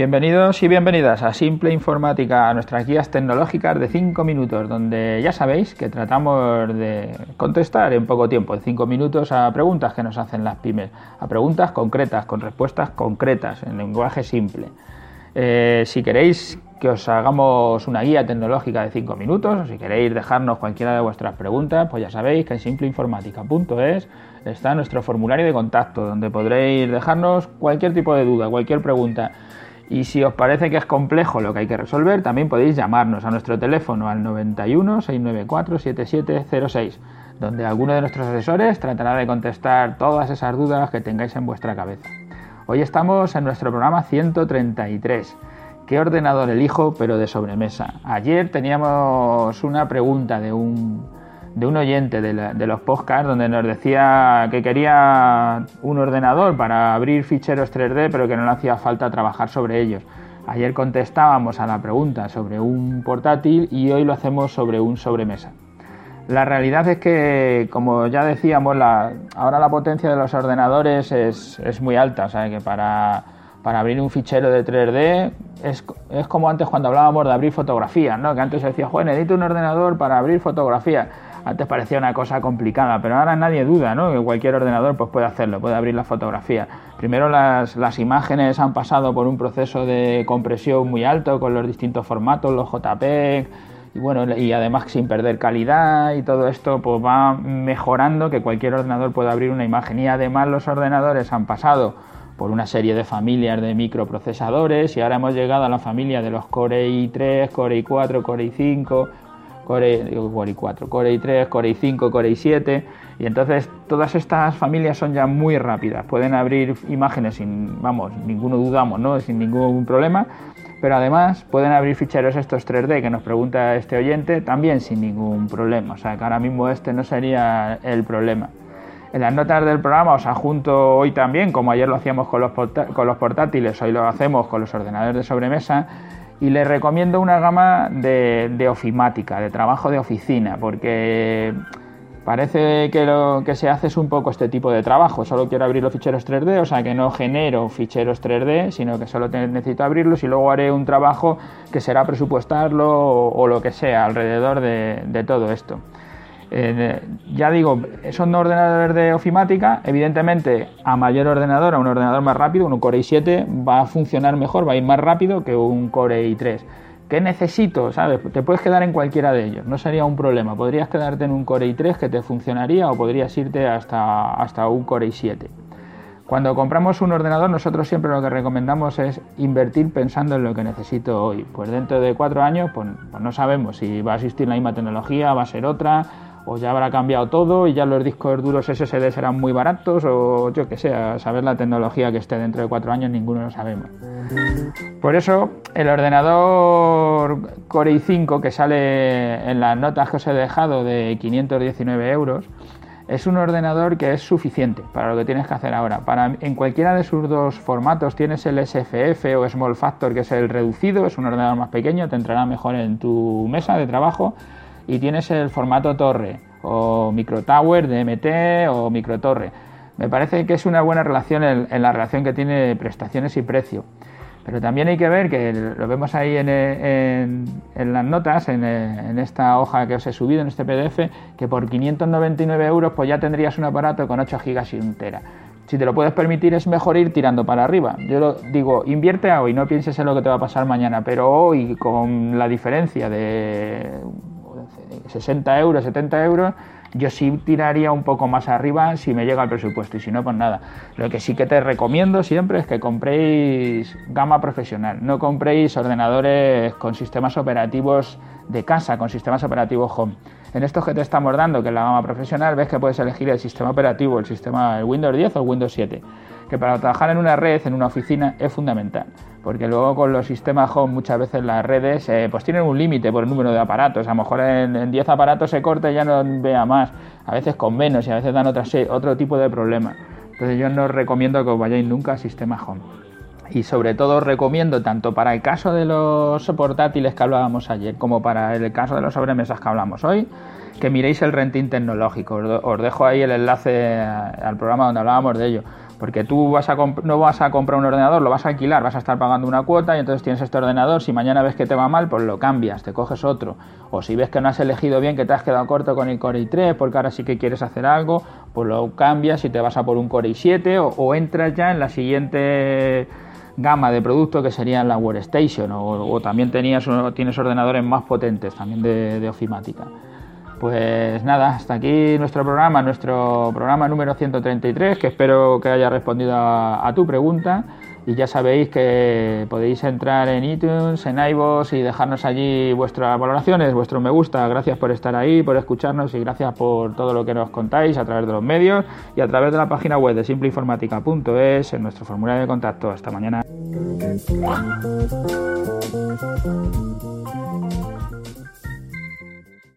Bienvenidos y bienvenidas a Simple Informática, a nuestras guías tecnológicas de 5 minutos, donde ya sabéis que tratamos de contestar en poco tiempo, en 5 minutos, a preguntas que nos hacen las pymes, a preguntas concretas, con respuestas concretas, en lenguaje simple. Eh, si queréis que os hagamos una guía tecnológica de 5 minutos, o si queréis dejarnos cualquiera de vuestras preguntas, pues ya sabéis que en simpleinformática.es está nuestro formulario de contacto, donde podréis dejarnos cualquier tipo de duda, cualquier pregunta. Y si os parece que es complejo lo que hay que resolver, también podéis llamarnos a nuestro teléfono al 91 694 7706, donde alguno de nuestros asesores tratará de contestar todas esas dudas que tengáis en vuestra cabeza. Hoy estamos en nuestro programa 133. ¿Qué ordenador elijo pero de sobremesa? Ayer teníamos una pregunta de un de un oyente de, los podcasts donde nos decía que quería un ordenador para abrir ficheros 3D, pero que no hacía falta trabajar sobre ellos. Ayer contestábamos a la pregunta sobre un portátil y hoy lo hacemos sobre un sobremesa. La realidad es que, como ya decíamos, ahora la potencia de los ordenadores es, muy alta, o sea que para, abrir un fichero de 3D es, como antes cuando hablábamos de abrir fotografías, ¿no? que antes se decía, joder, necesito un ordenador para abrir fotografías antes parecía una cosa complicada, pero ahora nadie duda, ¿no? Que cualquier ordenador pues, puede hacerlo, puede abrir la fotografía. Primero las, las imágenes han pasado por un proceso de compresión muy alto con los distintos formatos, los JPEG, y bueno, y además sin perder calidad y todo esto pues va mejorando que cualquier ordenador pueda abrir una imagen y además los ordenadores han pasado por una serie de familias de microprocesadores y ahora hemos llegado a la familia de los Core i3, Core i4, Core i5, Core, Core i4, Core i3, Core i5, Core i7 y entonces todas estas familias son ya muy rápidas, pueden abrir imágenes sin, vamos, ninguno dudamos, ¿no? sin ningún problema, pero además pueden abrir ficheros estos 3D que nos pregunta este oyente también sin ningún problema, o sea que ahora mismo este no sería el problema. En las notas del programa os adjunto hoy también, como ayer lo hacíamos con los, con los portátiles, hoy lo hacemos con los ordenadores de sobremesa, y les recomiendo una gama de, ofimática, de trabajo de oficina, porque parece que lo que se hace es un poco este tipo de trabajo. Solo quiero abrir los ficheros 3D, o sea que no genero ficheros 3D, sino que solo necesito abrirlos y luego haré un trabajo que será presupuestarlo o, lo que sea alrededor de todo esto. Eh, ya digo, son ordenadores de ofimática, evidentemente a mayor ordenador, a un ordenador más rápido, un Core i7 va a funcionar mejor, va a ir más rápido que un Core i3. ¿Qué necesito? ¿Sabes? Te puedes quedar en cualquiera de ellos, no sería un problema. Podrías quedarte en un Core i3 que te funcionaría o podrías irte hasta, hasta un Core i7. Cuando compramos un ordenador, nosotros siempre lo que recomendamos es invertir pensando en lo que necesito hoy. Pues dentro de cuatro años, pues, pues no sabemos si va a existir la misma tecnología, va a ser otra, o ya habrá cambiado todo y ya los discos duros SSD serán muy baratos o yo que sé, saber la tecnología que esté dentro de cuatro años ninguno lo sabemos. Por eso el ordenador Core i5 que sale en las notas que os he dejado de 519 euros es un ordenador que es suficiente para lo que tienes que hacer ahora. Para, en cualquiera de sus dos formatos tienes el SFF o Small Factor que es el reducido, es un ordenador más pequeño, te entrará mejor en tu mesa de trabajo y tienes el formato torre o micro tower de MT o micro torre. Me parece que es una buena relación en, la relación que tiene prestaciones y precio. Pero también hay que ver que lo vemos ahí en, las notas, en, esta hoja que os he subido, en este PDF, que por 599 euros pues ya tendrías un aparato con 8 gigas y un tera. Si te lo puedes permitir es mejor ir tirando para arriba. Yo lo digo, invierte hoy, no pienses en lo que te va a pasar mañana, pero hoy con la diferencia de 60 euros, 70 euros, yo sí tiraría un poco más arriba si me llega el presupuesto y si no, pues nada. Lo que sí que te recomiendo siempre es que compréis gama profesional, no compréis ordenadores con sistemas operativos de casa, con sistemas operativos home. En estos que te estamos dando, que es la gama profesional, ves que puedes elegir el sistema operativo, el sistema Windows 10 o Windows 7, que para trabajar en una red, en una oficina, es fundamental porque luego con los sistemas home muchas veces las redes eh, pues tienen un límite por el número de aparatos, a lo mejor en 10 aparatos se corta y ya no vea más, a veces con menos y a veces dan otro tipo de problemas. Entonces yo no os recomiendo que os vayáis nunca a sistema home. Y sobre todo os recomiendo tanto para el caso de los portátiles que hablábamos ayer como para el caso de los sobremesas que hablamos hoy, que miréis el renting tecnológico. Os dejo ahí el enlace al programa donde hablábamos de ello Porque tú vas a no vas a comprar un ordenador, lo vas a alquilar, vas a estar pagando una cuota y entonces tienes este ordenador. Si mañana ves que te va mal, pues lo cambias, te coges otro. O si ves que no has elegido bien, que te has quedado corto con el Core i3, porque ahora sí que quieres hacer algo, pues lo cambias y te vas a por un Core i7 o, entras ya en la siguiente gama de productos que serían la Workstation o, o también tenías, tienes ordenadores más potentes también de, de ofimática. Pues nada, hasta aquí nuestro programa, nuestro programa número 133, que espero que haya respondido a, tu pregunta. Y ya sabéis que podéis entrar en iTunes, en iVoox y dejarnos allí vuestras valoraciones, vuestro me gusta. Gracias por estar ahí, por escucharnos y gracias por todo lo que nos contáis a través de los medios y a través de la página web de simpleinformática.es en nuestro formulario de contacto. Hasta mañana.